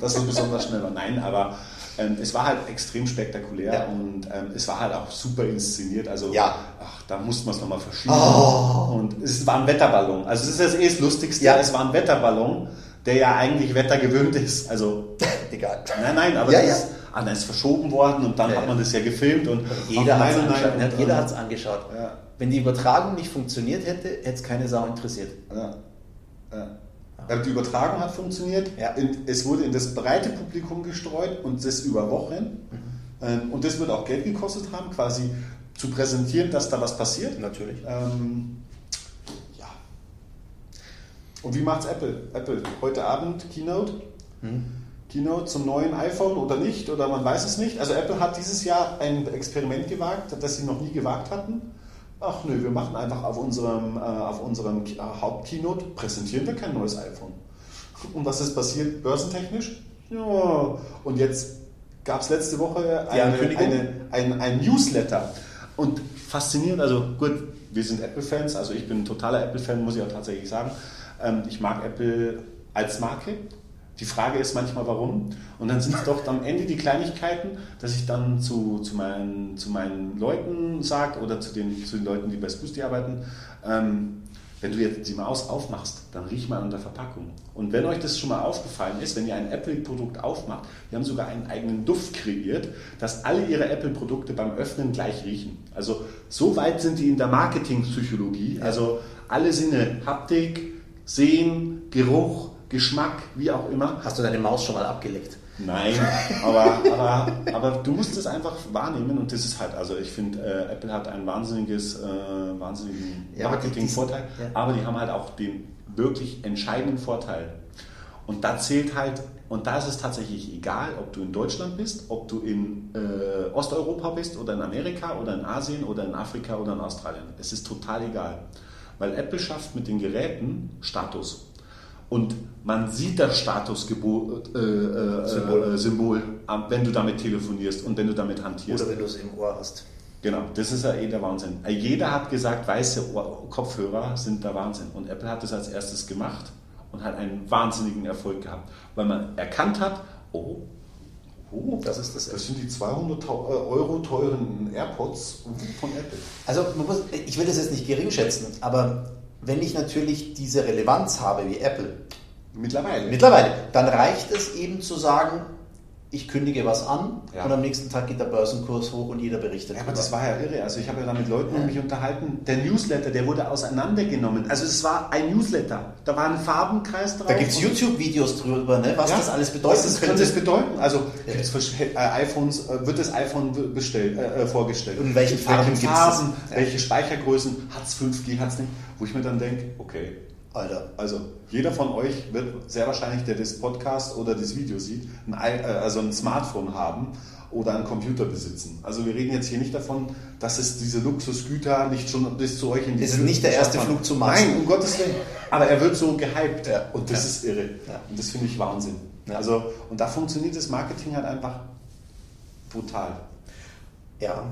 dass es besonders schnell war. Nein, aber ähm, es war halt extrem spektakulär Ja. und ähm, es war halt auch super inszeniert. Also, Ja. ach, da musste man es nochmal verschieben. Oh. Und es war ein Wetterballon. Also, das ist das eh das Lustigste. Ja. Es war ein Wetterballon, der ja eigentlich wettergewöhnt ist. Also, Egal. nein, nein, aber Ja, das ja. Ist, ist verschoben worden und dann Ja, hat man das ja gefilmt und Jeder hat es angeschaut. Ja. Wenn die Übertragung nicht funktioniert hätte, hätte es keine Sau interessiert. Die Übertragung hat funktioniert. Es wurde in das breite Publikum gestreut und das über Wochen. Ähm, Und das wird auch Geld gekostet haben, quasi zu präsentieren, dass da was passiert. Natürlich. Ähm, ja. Und wie macht's Apple? Apple heute Abend Keynote. Keynote zum neuen iPhone oder nicht, oder man weiß es nicht. Also Apple hat dieses Jahr ein Experiment gewagt, das sie noch nie gewagt hatten. Ach nö, wir machen einfach auf unserem, äh, auf unserem äh, Hauptkeynote, präsentieren wir kein neues iPhone. Und was ist passiert börsentechnisch? Ja, und jetzt gab es letzte Woche eine, eine, ein, ein Newsletter. Und faszinierend, also gut, wir sind Apple-Fans, also ich bin ein totaler Apple-Fan, muss ich auch tatsächlich sagen. Ähm, ich mag Apple als Marke. Die Frage ist manchmal, warum. Und dann sind es doch am Ende die Kleinigkeiten, dass ich dann zu, zu, meinen, zu meinen Leuten sage oder zu den, zu den Leuten, die bei Spoosty arbeiten, ähm, wenn du jetzt die Maus aufmachst, dann riech mal an der Verpackung. Und wenn euch das schon mal aufgefallen ist, wenn ihr ein Apple-Produkt aufmacht, wir haben sogar einen eigenen Duft kreiert, dass alle ihre Apple-Produkte beim Öffnen gleich riechen. Also so weit sind die in der Marketingpsychologie. Also alle Sinne, Haptik, Sehen, Geruch, Geschmack, wie auch immer. Hast du deine Maus schon mal abgeleckt? Nein, aber, aber, aber du musst es einfach wahrnehmen und das ist halt, also ich finde, äh, Apple hat ein wahnsinniges, äh, wahnsinnigen Ja, aber Marketingvorteil, ja. aber die haben halt auch den wirklich entscheidenden Vorteil. Und da zählt halt, und da ist es tatsächlich egal, ob du in Deutschland bist, ob du in äh, Osteuropa bist oder in Amerika oder in Asien oder in Afrika oder in Australien. Es ist total egal. Weil Apple schafft mit den Geräten Status. Und man sieht das Statussymbol, äh, äh, Symbol. Äh, wenn du damit telefonierst und wenn du damit hantierst. Oder wenn du es im Ohr hast. Genau, das ist ja eh der Wahnsinn. Jeder hat gesagt, weiße Ohr Kopfhörer sind der Wahnsinn. Und Apple hat das als erstes gemacht und hat einen wahnsinnigen Erfolg gehabt, weil man erkannt hat, oh, oh das, das, das sind die 200 äh, Euro teuren AirPods von Apple. Also muss, ich will das jetzt nicht gering schätzen, aber wenn ich natürlich diese Relevanz habe wie Apple, mittlerweile, mittlerweile dann reicht es eben zu sagen, ich kündige was an ja. und am nächsten Tag geht der Börsenkurs hoch und jeder berichtet. Ja, aber das war ja irre. Also ich habe ja da mit Leuten ja. mich unterhalten. Der Newsletter, der wurde auseinandergenommen. Also es war ein Newsletter. Da war ein Farbenkreis drauf. Da gibt es YouTube-Videos drüber, ne? was ja. das alles bedeutet. Was das könnte das bedeuten? Also äh, iPhones, äh, wird das iPhone bestellt, äh, vorgestellt. Und in welchen Farben, welche Farben welche Speichergrößen, hat es 5G, hat es nicht? Wo ich mir dann denke, okay, Alter. Also jeder von euch wird sehr wahrscheinlich, der das Podcast oder das Video sieht, ein, äh, also ein Smartphone haben oder einen Computer besitzen. Also wir reden jetzt hier nicht davon, dass es diese Luxusgüter nicht schon bis zu euch in die Es ist nicht der erste Flug zum Mars. Nein, um Gottes Willen. Aber er wird so gehypt ja. und das ja. ist irre. Ja. Und das finde ich Wahnsinn. Also, und da funktioniert das Marketing halt einfach brutal. Ja.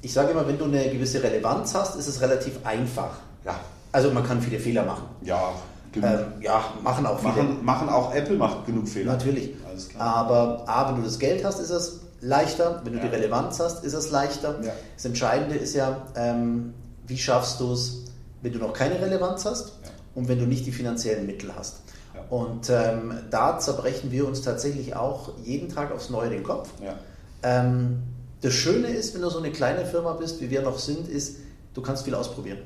Ich sage immer, wenn du eine gewisse Relevanz hast, ist es relativ einfach. Ja also man kann viele Fehler machen. Ja, ähm, ja, machen auch viele. Machen, machen auch Apple macht genug Fehler. Natürlich. Aber A, wenn du das Geld hast, ist es leichter. Wenn du ja. die Relevanz hast, ist es leichter. Ja. Das Entscheidende ist ja, ähm, wie schaffst du es, wenn du noch keine Relevanz hast ja. und wenn du nicht die finanziellen Mittel hast. Und ähm, da zerbrechen wir uns tatsächlich auch jeden Tag aufs Neue den Kopf. Ähm, das Schöne ist, wenn du so eine kleine Firma bist, wie wir noch sind, ist, du kannst viel ausprobieren.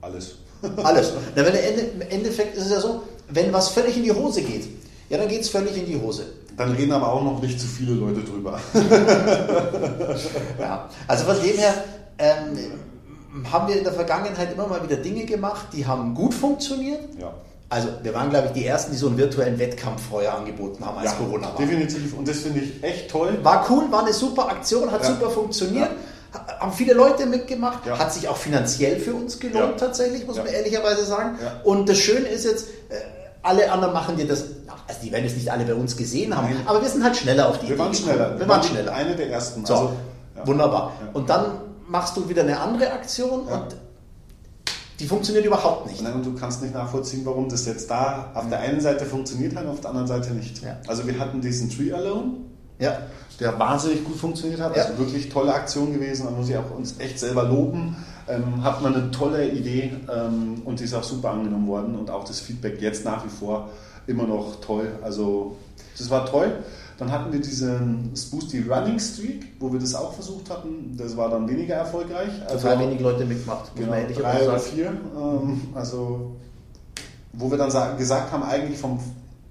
Alles. Alles. Na, wenn Im Endeffekt ist es ja so, wenn was völlig in die Hose geht, ja, dann geht es völlig in die Hose. Dann reden aber auch noch nicht zu viele Leute drüber. ja, also von dem her ähm, haben wir in der Vergangenheit immer mal wieder Dinge gemacht, die haben gut funktioniert. Ja. Also wir waren, glaube ich, die Ersten, die so einen virtuellen Wettkampf vorher angeboten haben, als ja, Corona war. Definitiv. Und das finde ich echt toll. War cool, war eine super Aktion, hat ja. super funktioniert. Ja haben viele Leute mitgemacht, ja. hat sich auch finanziell für uns gelohnt ja. tatsächlich, muss man ehrlicherweise sagen. Und das Schöne ist jetzt, äh, alle anderen machen dir das, also die werden es nicht alle bei uns gesehen haben, Nein. aber wir sind halt schneller auf die wir Idee. Waren schneller. Wir, wir waren schneller. Eine der ersten. So, also, wunderbar. Und dann machst du wieder eine andere Aktion und die funktioniert überhaupt nicht. Nein, und du kannst nicht nachvollziehen, warum das jetzt da auf der einen Seite funktioniert hat, auf der anderen Seite nicht. Also wir hatten diesen Tree Alone. Ja der wahnsinnig gut funktioniert hat. Also wirklich tolle Aktion gewesen. Da muss ich auch uns echt selber loben. Ähm, hat man eine tolle Idee ähm, und die ist auch super angenommen worden und auch das Feedback jetzt nach wie vor immer noch toll. Also das war toll. Dann hatten wir diesen Spoosty Running Streak, wo wir das auch versucht hatten. Das war dann weniger erfolgreich. Also Total wenig Leute mitgemacht. Genau, drei oder vier. Ähm, also wo wir dann gesagt haben, eigentlich vom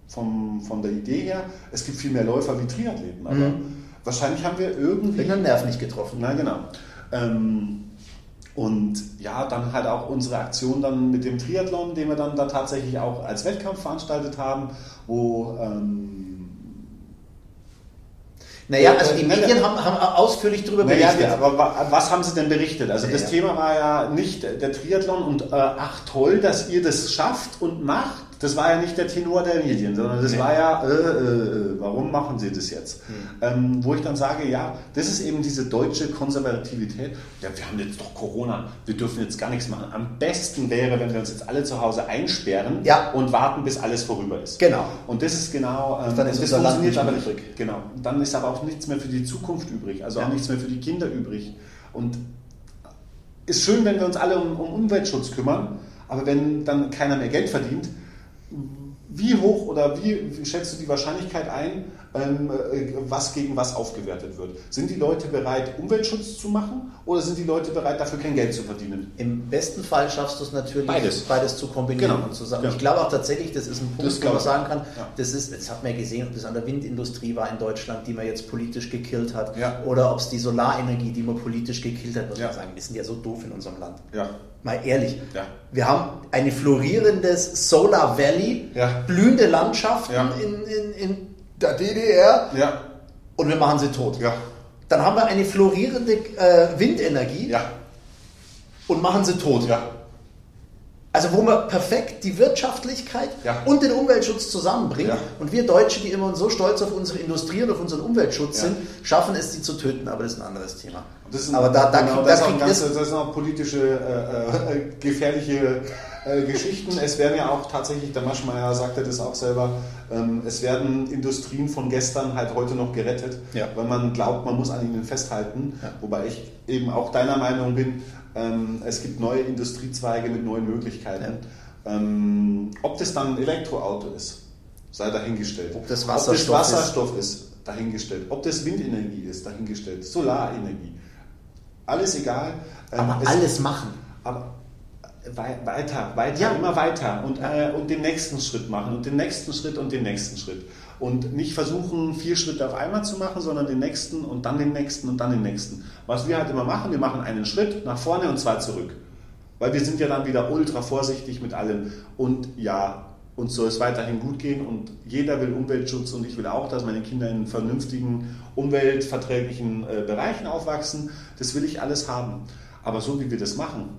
vom, von der Idee her, es gibt viel mehr Läufer wie Triathleten. Aber mhm. wahrscheinlich haben wir irgendwie. Den Nerv nicht getroffen. Na genau. Ähm, und ja, dann halt auch unsere Aktion dann mit dem Triathlon, den wir dann da tatsächlich auch als Wettkampf veranstaltet haben, wo ähm, naja, also die Medien haben, haben ausführlich darüber berichtet. Naja, aber was haben sie denn berichtet? Also das Thema war ja nicht der Triathlon und äh, ach toll, dass ihr das schafft und macht, das war ja nicht der Tenor der Medien, sondern das nee. war ja, äh, äh, warum machen sie das jetzt? Hm. Ähm, wo ich dann sage, ja, das ist eben diese deutsche Konservativität. Ja, wir haben jetzt doch Corona, wir dürfen jetzt gar nichts machen. Am besten wäre, wenn wir uns jetzt alle zu Hause einsperren ja. und warten, bis alles vorüber ist. Genau. Und das ist genau, ähm, dann ist das funktioniert aber nicht. Genau. Dann ist aber auch nichts mehr für die Zukunft übrig, also ja. auch nichts mehr für die Kinder übrig. Und ist schön, wenn wir uns alle um, um Umweltschutz kümmern, aber wenn dann keiner mehr Geld verdient, wie hoch oder wie schätzt du die Wahrscheinlichkeit ein, was gegen was aufgewertet wird? Sind die Leute bereit, Umweltschutz zu machen oder sind die Leute bereit, dafür kein Geld zu verdienen? Im besten Fall schaffst du es natürlich, beides, beides zu kombinieren genau. und zusammen. Ja. Ich glaube auch tatsächlich, das ist ein Punkt, wo man sagen kann, ja. das ist, das hat man ja gesehen, ob das an der Windindustrie war in Deutschland, die man jetzt politisch gekillt hat, ja. oder ob es die Solarenergie, die man politisch gekillt hat, muss man sagen, wir sind ja so doof in unserem Land. Ja. Mal ehrlich. Ja. Wir haben ein florierendes Solar Valley, ja. blühende Landschaften ja. in, in, in, der DDR ja. und wir machen sie tot. Ja. Dann haben wir eine florierende äh, Windenergie ja. und machen sie tot. Ja. Also wo man perfekt die Wirtschaftlichkeit Ja. und den Umweltschutz zusammenbringt. Ja. Und wir Deutsche, die immer so stolz auf unsere Industrie und auf unseren Umweltschutz Ja. sind, schaffen es, die zu töten. Aber das ist ein anderes Thema. Das sind, aber da, da, genau, da, das, ist das, das sind auch politische, äh, äh, gefährliche äh, Geschichten. Es werden ja auch tatsächlich, der Maschmeyer sagte das auch selber, ähm, es werden Industrien von gestern halt heute noch gerettet, Ja. weil man glaubt, man muss an ihnen festhalten. Ja. Wobei ich eben auch deiner Meinung bin, ähm, es gibt neue Industriezweige mit neuen Möglichkeiten. Ähm, ob das dann ein Elektroauto ist, sei dahingestellt. Ob das ob Wasserstoff das Wasserstoff ist, dahingestellt. Ob das Windenergie ist, dahingestellt. Solarenergie. Alles egal. Ähm, aber es- alles machen. aber weiter, weiter, Ja. immer weiter und, äh, und den nächsten Schritt machen und den nächsten Schritt und den nächsten Schritt. Und nicht versuchen, vier Schritte auf einmal zu machen, sondern den nächsten und dann den nächsten und dann den nächsten. Was wir halt immer machen, wir machen einen Schritt nach vorne und zwei zurück. Weil wir sind ja dann wieder ultra vorsichtig mit allem. Und ja, uns soll es weiterhin gut gehen und jeder will Umweltschutz und ich will auch, dass meine Kinder in vernünftigen, umweltverträglichen äh, Bereichen aufwachsen. Das will ich alles haben. Aber so wie wir das machen,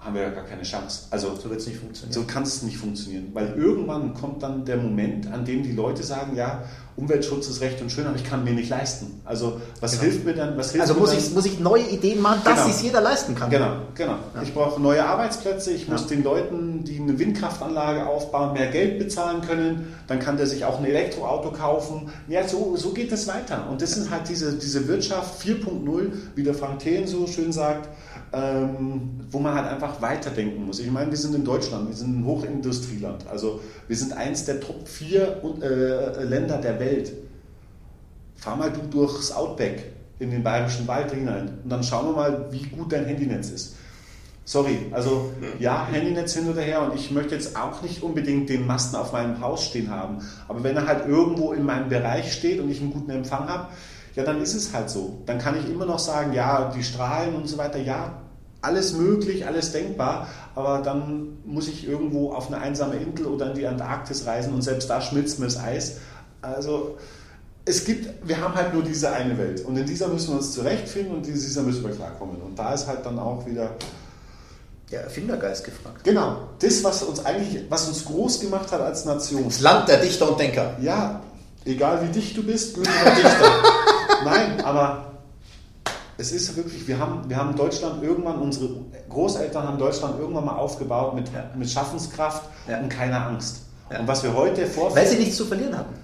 haben wir ja gar keine Chance. Also So wird es nicht funktionieren. so kann es nicht funktionieren, weil irgendwann kommt dann der Moment, an dem die Leute sagen, ja, Umweltschutz ist recht und schön, aber ich kann mir nicht leisten. Also was Genau. hilft mir dann? Was hilft also mir muss dann? ich, muss ich neue Ideen machen, dass Genau. sich jeder leisten kann. Genau, genau. Ja. Ich brauche neue Arbeitsplätze, ich muss Ja. den Leuten, die eine Windkraftanlage aufbauen, mehr Geld bezahlen können. Dann kann der sich auch ein Elektroauto kaufen. Ja, so, so geht es weiter. Und das ist halt diese, diese Wirtschaft 4.0, wie der Frank Thelen so schön sagt, ähm, wo man halt einfach weiterdenken muss. Ich meine, wir sind in Deutschland, wir sind ein Hochindustrieland. Also wir sind eins der Top 4 und, äh, Länder der Welt. Fahr mal du durchs Outback in den bayerischen Wald hinein und dann schauen wir mal, wie gut dein Handynetz ist. Sorry, also ja, Handynetz hin oder her und ich möchte jetzt auch nicht unbedingt den Masten auf meinem Haus stehen haben. Aber wenn er halt irgendwo in meinem Bereich steht und ich einen guten Empfang habe, ja, dann ist es halt so. Dann kann ich immer noch sagen, ja, die Strahlen und so weiter, ja, alles möglich, alles denkbar, aber dann muss ich irgendwo auf eine einsame Insel oder in die Antarktis reisen und selbst da schmilzt mir das Eis. Also es gibt, wir haben halt nur diese eine Welt und in dieser müssen wir uns zurechtfinden und in dieser müssen wir klarkommen. Und da ist halt dann auch wieder, Der Erfindergeist gefragt. genau, das, was uns eigentlich, was uns groß gemacht hat als Nation. Das Land der Dichter und Denker. Ja, egal wie dicht du bist, Goethe war Dichter. Nein, aber es ist wirklich, wir haben, wir haben Deutschland irgendwann, unsere Großeltern haben Deutschland irgendwann mal aufgebaut mit, Ja. mit Schaffenskraft Ja. und keiner Angst. Ja. Und was wir heute Weil vorfinden, sie nichts zu verlieren hatten.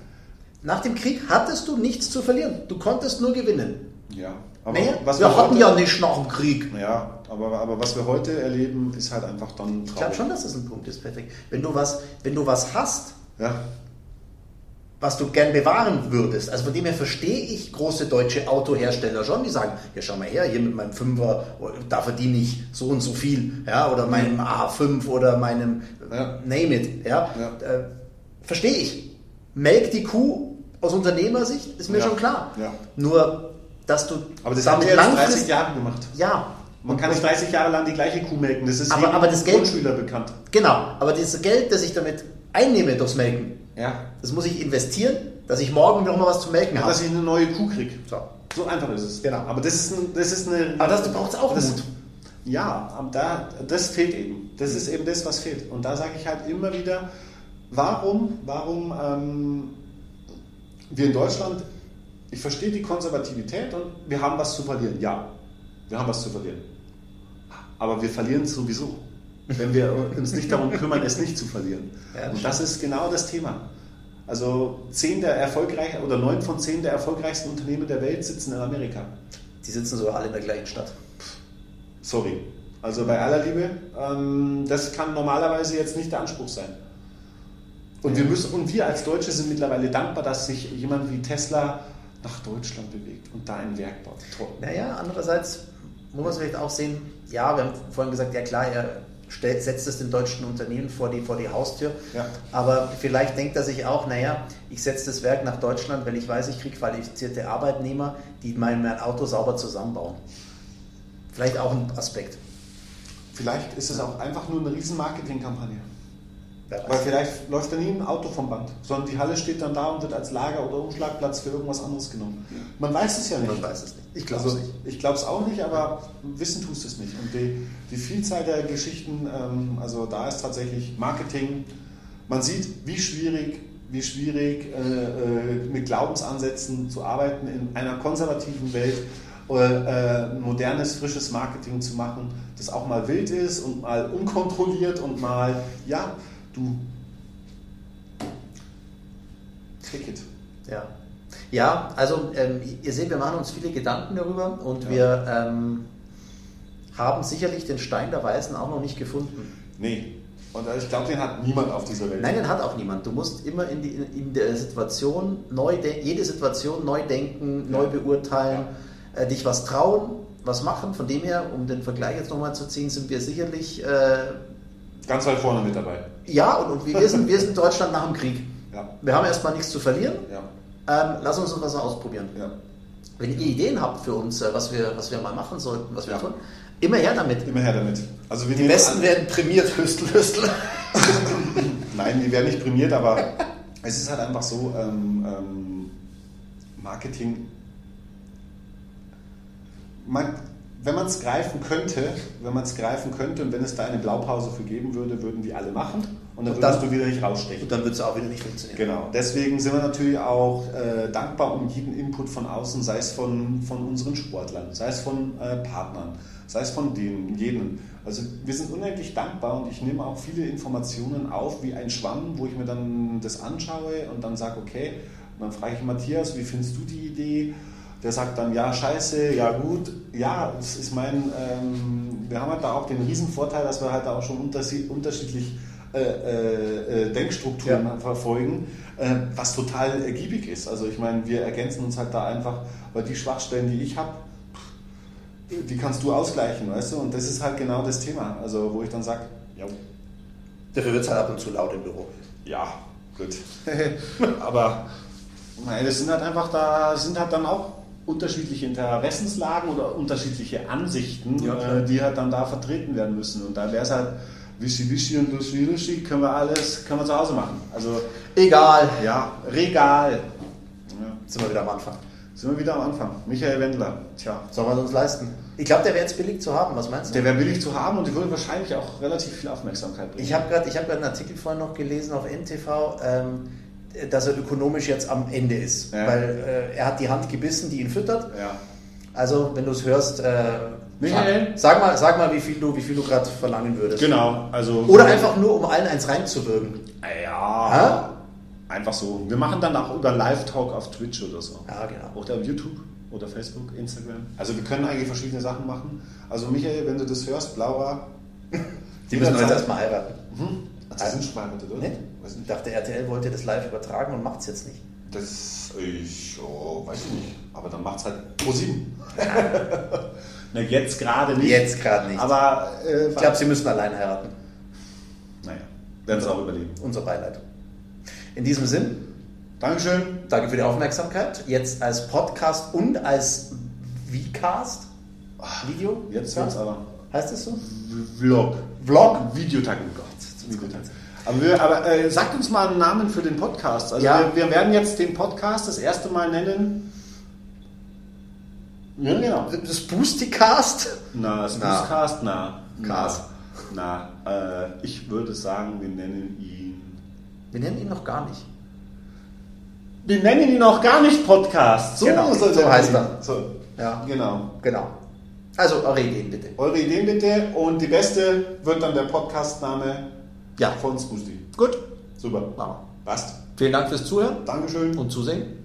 Nach dem Krieg hattest du nichts zu verlieren. Du konntest nur gewinnen. ja, aber Naja, was wir wir hatten heute, ja nicht nach dem Krieg. ja, aber, aber was wir heute erleben, ist halt einfach dann Ich glaube traurig. schon, dass das ein Punkt ist, Patrick. Wenn du was, wenn du was hast, Ja, was du gern bewahren würdest. Also von dem her verstehe ich große deutsche Autohersteller schon, die sagen, ja schau mal her, hier mit meinem Fünfer, da verdiene ich so und so viel, ja, oder meinem A5 oder meinem Ja. Name it, ja. Ja. Äh, verstehe ich. Melk die Kuh aus Unternehmersicht, ist mir Ja. schon klar. Nur, dass du aber das haben wir jetzt 30 Jahre gemacht. ja, Man kann nicht 30 Jahre lang die gleiche Kuh melken. Das ist Aber- aber das Geld- Grundschüler bekannt. genau, aber dieses Geld, das ich damit einnehme durchs Melken, Ja. das muss ich investieren, dass ich morgen noch mal was zu melken habe. Dass ich eine neue Kuh kriege. So. So einfach ist es. Genau. Aber das ist, ein, das ist eine. Aber das braucht auch das, Mut. Ja, aber da, das fehlt eben. Das ist eben das, was fehlt. Und da sage ich halt immer wieder, warum, warum ähm, wir in Deutschland, ich verstehe die Konservativität und wir haben was zu verlieren. Ja, wir haben was zu verlieren. Aber wir verlieren es sowieso, wenn wir uns nicht darum kümmern, es nicht zu verlieren. Ja, und das ist genau das Thema. Also zehn der erfolgreichen oder neun von zehn der erfolgreichsten Unternehmen der Welt sitzen in Amerika. Die sitzen sogar alle in der gleichen Stadt. Sorry. Also bei aller Liebe, ähm, das kann normalerweise jetzt nicht der Anspruch sein. Und wir müssen und wir als Deutsche sind mittlerweile dankbar, dass sich jemand wie Tesla nach Deutschland bewegt und da ein Werk baut. Toll. Naja, andererseits muss man es vielleicht auch sehen, ja, wir haben vorhin gesagt, ja klar, er setzt es den deutschen Unternehmen vor die, vor die Haustür, Ja. aber vielleicht denkt er sich auch, naja, ich setze das Werk nach Deutschland, weil ich weiß, ich kriege qualifizierte Arbeitnehmer, die mein, mein Auto sauber zusammenbauen. Vielleicht auch ein Aspekt. Vielleicht ist es auch einfach nur eine riesen Marketingkampagne. Weil vielleicht läuft da nie ein Auto vom Band, sondern die Halle steht dann da und wird als Lager oder Umschlagplatz für irgendwas anderes genommen. Man weiß es ja nicht. Man weiß es nicht. Ich glaube Also, es nicht. ich glaube es auch nicht, aber wissen tust es nicht. Und die, die Vielzahl der Geschichten, ähm, also da ist tatsächlich Marketing. Man sieht, wie schwierig, wie schwierig äh, äh, mit Glaubensansätzen zu arbeiten in einer konservativen Welt. Äh, modernes, frisches Marketing zu machen, das auch mal wild ist und mal unkontrolliert und mal, ja, du. It. Ja. Ja, also ähm, ihr seht, wir machen uns viele Gedanken darüber und Ja. wir ähm, haben sicherlich den Stein der Weisen auch noch nicht gefunden. Nee. Und ich glaube, den hat niemand auf dieser Welt. Nein, den hat auch niemand. Du musst immer in, die, in der Situation neu de- jede Situation neu denken, neu Ja. beurteilen, äh, dich was trauen, was machen. Von dem her, um den Vergleich jetzt nochmal zu ziehen, sind wir sicherlich äh, Ganz weit vorne mit dabei. ja und, und wir, sind, wir sind Deutschland nach dem Krieg. Ja. Wir haben erstmal nichts zu verlieren. Ja. Ähm, lass uns was ausprobieren. Ja. Wenn ihr Ideen habt für uns, äh, was wir, was wir mal machen sollten, was wir tun, immer her damit. Immer her damit. Also Die Besten werden prämiert, Hüstel, Hüstel. Nein, die werden nicht prämiert, aber es ist halt einfach so, ähm, ähm, Marketing, man, wenn man es greifen könnte, wenn man es greifen könnte und wenn es da eine Blaupause für geben würde, würden die alle machen und dann Und dann- du wieder nicht rausstechen. Und dann wird es auch wieder nicht funktionieren. Genau, deswegen sind wir natürlich auch äh, dankbar um jeden Input von außen, sei es von, von unseren Sportlern, sei es von äh, Partnern, sei es von denen, jenen. Also wir sind unendlich dankbar und ich nehme auch viele Informationen auf wie ein Schwamm, wo ich mir dann das anschaue und dann sage, okay, und dann frage ich Matthias, wie findest du die Idee? Der sagt dann, ja, scheiße, ja gut, ja, das ist mein, ähm, wir haben halt da auch den riesen Vorteil, dass wir halt da auch schon unterschied- unterschiedlich äh, äh, äh, Denkstrukturen Ja. verfolgen, äh, was total ergiebig ist. Also ich meine, wir ergänzen uns halt da einfach, weil die Schwachstellen, die ich habe, die kannst du ausgleichen, weißt du? Und das ist halt genau das Thema. Also wo ich dann sage, ja, Dafür wird es halt ab und zu laut im Büro. ja, gut. Aber nein, das sind halt einfach da, sind halt dann auch unterschiedliche Interessenslagen oder unterschiedliche Ansichten, Ja, äh, die halt dann da vertreten werden müssen. Und da wäre es halt Wischi Wischi und Luschi Luschi, können wir alles, können wir zu Hause machen. Also Egal. ja, Regal. Ja, Sind wir wieder am Anfang. sind wir wieder am Anfang. Michael Wendler, tja. Sollen wir es uns leisten? Ich glaube, der wäre jetzt billig zu haben. Was meinst du? Der wäre billig zu haben und die würde wahrscheinlich auch relativ viel Aufmerksamkeit bringen. Ich habe gerade hab grad einen Artikel vorhin noch gelesen auf NTV, ähm, dass er ökonomisch jetzt am Ende ist. Ja. Weil äh, er hat die Hand gebissen, die ihn füttert. ja. Also, wenn du es hörst, äh, Michael? sag, sag mal, sag mal, wie viel du, wie viel du gerade verlangen würdest. Genau, also. Oder einfach nur, um allen eins reinzuwirken. Ja. Einfach so. Wir machen dann auch über Live-Talk auf Twitch oder so. Ja, genau. Oder auf YouTube oder Facebook, Instagram. Also wir können eigentlich verschiedene Sachen machen. Also Michael, wenn du das hörst, Laura. Die müssen jederzeit- erstmal heiraten. Mhm. Ach, die sind schon verheiratet, oder? Nicht? Weiß Ich nicht. dachte, RTL wollte das live übertragen und macht es jetzt nicht. Das, ich, oh, weiß ich nicht. Aber dann macht's halt pro sieben. Na, jetzt gerade nicht. Jetzt gerade nicht. Aber, äh, ich glaube, sie müssen allein heiraten. naja, werden sie auch überleben. Unser Beileid. In diesem Sinn, Dankeschön. danke für die Aufmerksamkeit. Jetzt als Podcast und als Vcast. Video? Jetzt wird's aber. Heißt es so? Vlog. Vlog? Videotag, Aber, wir, aber äh, sagt uns mal einen Namen für den Podcast. Also Ja. wir, wir werden jetzt den Podcast das erste Mal nennen. Ja, genau. Das Boosticast? Na, das Na. Podcast, na. Cast. Na, na äh, ich würde sagen, wir nennen ihn. Wir nennen ihn noch gar nicht. Wir nennen ihn auch gar nicht Podcast. So, Genau, so heißt er. So, Ja. genau. Genau. Also eure Ideen bitte. Eure Ideen bitte und die beste wird dann der Podcastname ja. Von Smoothie. Gut. Super. Machen wir. Passt. Vielen Dank fürs Zuhören. Dankeschön. Und Zusehen.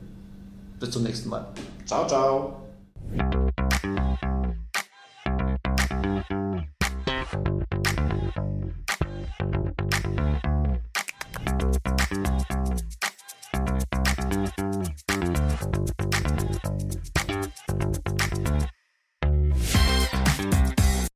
Bis zum nächsten Mal. Ciao, ciao.